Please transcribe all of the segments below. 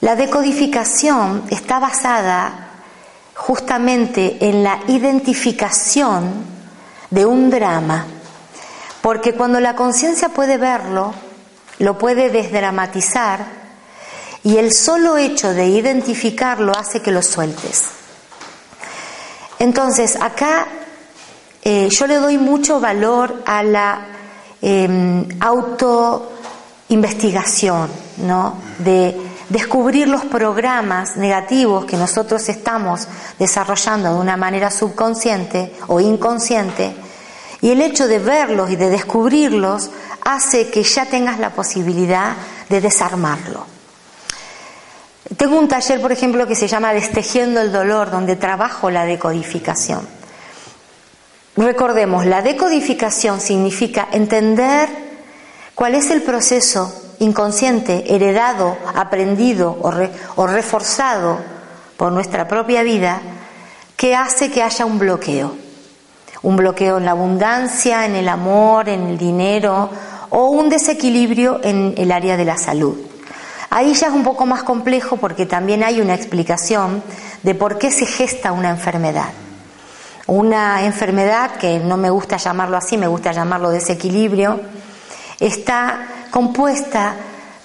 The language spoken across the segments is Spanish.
La decodificación está basada justamente en la identificación de un drama, porque cuando la conciencia puede verlo, lo puede desdramatizar y el solo hecho de identificarlo hace que lo sueltes. Entonces, acá eh, yo le doy mucho valor a la eh, autoinvestigación, ¿no? De descubrir los programas negativos que nosotros estamos desarrollando de una manera subconsciente o inconsciente, y el hecho de verlos y de descubrirlos hace que ya tengas la posibilidad de desarmarlo. Tengo un taller, por ejemplo, que se llama Destejiendo el Dolor, donde trabajo la decodificación. Recordemos, la decodificación significa entender cuál es el proceso inconsciente, heredado, aprendido o, reforzado por nuestra propia vida, que hace que haya un bloqueo. Un bloqueo en la abundancia, en el amor, en el dinero o un desequilibrio en el área de la salud. Ahí ya es un poco más complejo porque también hay una explicación de por qué se gesta una enfermedad. Una enfermedad, que no me gusta llamarlo así, me gusta llamarlo desequilibrio, está compuesta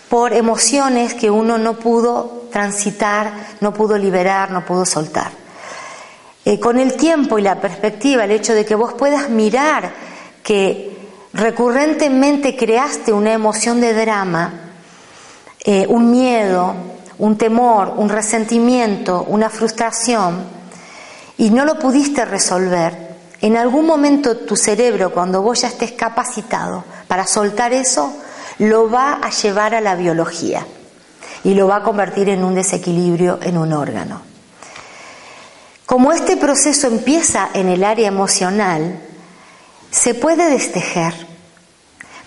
por emociones que uno no pudo transitar, no pudo liberar, no pudo soltar. Eh, con el tiempo y la perspectiva, el hecho de que vos puedas mirar que recurrentemente creaste una emoción de drama, eh, un miedo, un temor, un resentimiento, una frustración, y no lo pudiste resolver, en algún momento tu cerebro, cuando vos ya estés capacitado para soltar eso, lo va a llevar a la biología y lo va a convertir en un desequilibrio en un órgano. Como este proceso empieza en el área emocional, se puede destejer,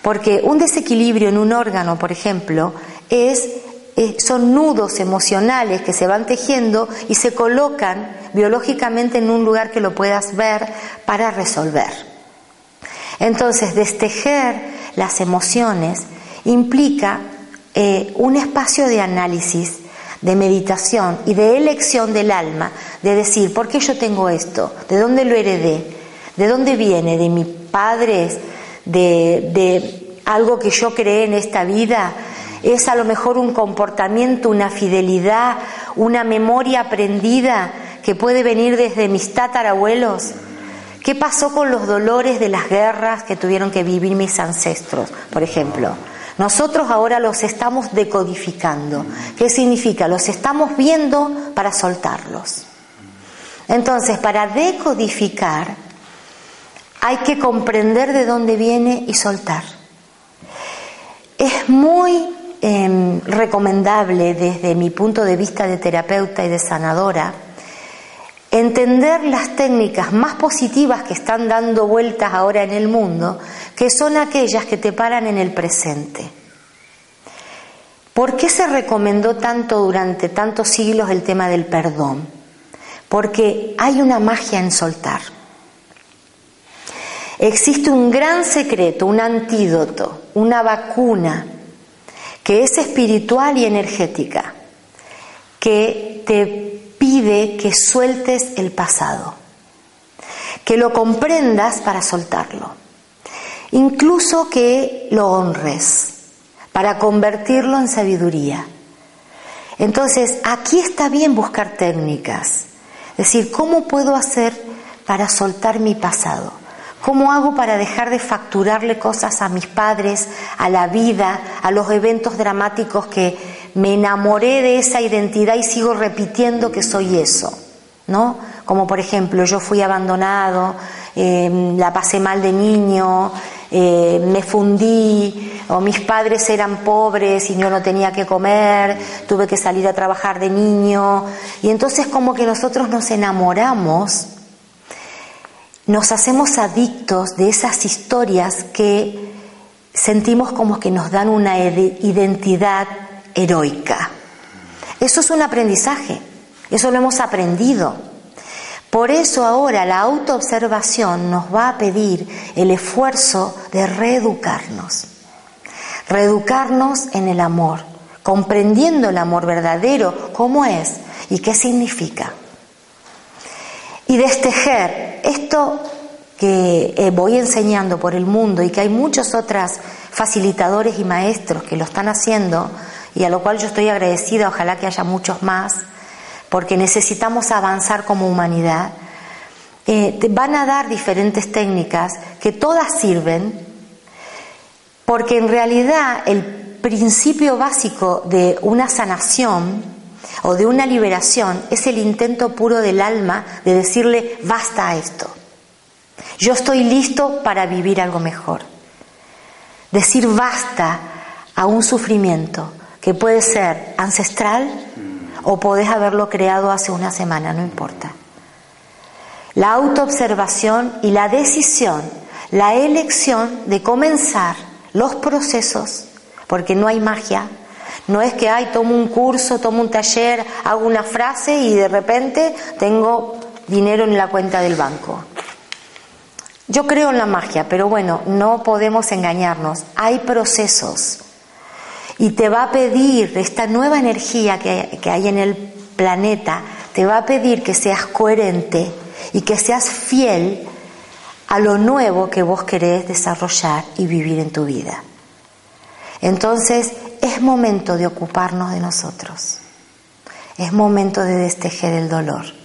porque un desequilibrio en un órgano, por ejemplo, es, eh, son nudos emocionales que se van tejiendo y se colocan biológicamente en un lugar que lo puedas ver para resolver. Entonces, destejer las emociones implica eh, un espacio de análisis, de meditación y de elección del alma, de decir, ¿por qué yo tengo esto? ¿De dónde lo heredé? ¿De dónde viene? ¿De mis padres? ¿De, de algo que yo creé en esta vida? ¿Es a lo mejor un comportamiento, una fidelidad, una memoria aprendida? Que puede venir desde mis tatarabuelos. ¿Qué pasó con los dolores de las guerras que tuvieron que vivir mis ancestros, por ejemplo? Nosotros ahora los estamos decodificando. ¿Qué significa? Los estamos viendo para soltarlos. Entonces, para decodificar hay que comprender de dónde viene y soltar. Es muy em, recomendable desde mi punto de vista de terapeuta y de sanadora entender las técnicas más positivas que están dando vueltas ahora en el mundo, que son aquellas que te paran en el presente. ¿Por qué se recomendó tanto durante tantos siglos el tema del perdón? Porque hay una magia en soltar. Existe un gran secreto, un antídoto, una vacuna que es espiritual y energética, que te que sueltes el pasado, que lo comprendas para soltarlo, incluso que lo honres, para convertirlo en sabiduría. Entonces, aquí está bien buscar técnicas, es decir, ¿cómo puedo hacer para soltar mi pasado? ¿Cómo hago para dejar de facturarle cosas a mis padres, a la vida, a los eventos dramáticos que me enamoré de esa identidad y sigo repitiendo que soy eso? ¿No? Como por ejemplo, yo fui abandonado, eh, la pasé mal de niño, eh, me fundí, o mis padres eran pobres y yo no tenía que comer, tuve que salir a trabajar de niño. Y entonces como que nosotros nos enamoramos, nos hacemos adictos de esas historias que sentimos como que nos dan una identidad heroica. Eso es un aprendizaje, eso lo hemos aprendido. Por eso ahora la autoobservación nos va a pedir el esfuerzo de reeducarnos. Reeducarnos en el amor, comprendiendo el amor verdadero, cómo es y qué significa. Y destejer esto que eh, voy enseñando por el mundo y que hay muchos otros facilitadores y maestros que lo están haciendo y a lo cual yo estoy agradecida, ojalá que haya muchos más, porque necesitamos avanzar como humanidad, eh, te van a dar diferentes técnicas que todas sirven, porque en realidad el principio básico de una sanación o de una liberación es el intento puro del alma de decirle basta a esto. Yo estoy listo para vivir algo mejor. Decir basta a un sufrimiento que puede ser ancestral, o podés haberlo creado hace una semana, no importa. La autoobservación y la decisión, la elección de comenzar los procesos, porque no hay magia, no es que, ay, tomo un curso, tomo un taller, hago una frase y de repente tengo dinero en la cuenta del banco. Yo creo en la magia, pero bueno, no podemos engañarnos. Hay procesos y te va a pedir esta nueva energía que, que hay en el planeta, te va a pedir que seas coherente y que seas fiel a lo nuevo que vos querés desarrollar y vivir en tu vida. Entonces es momento de ocuparnos de nosotros, es momento de destejer el dolor.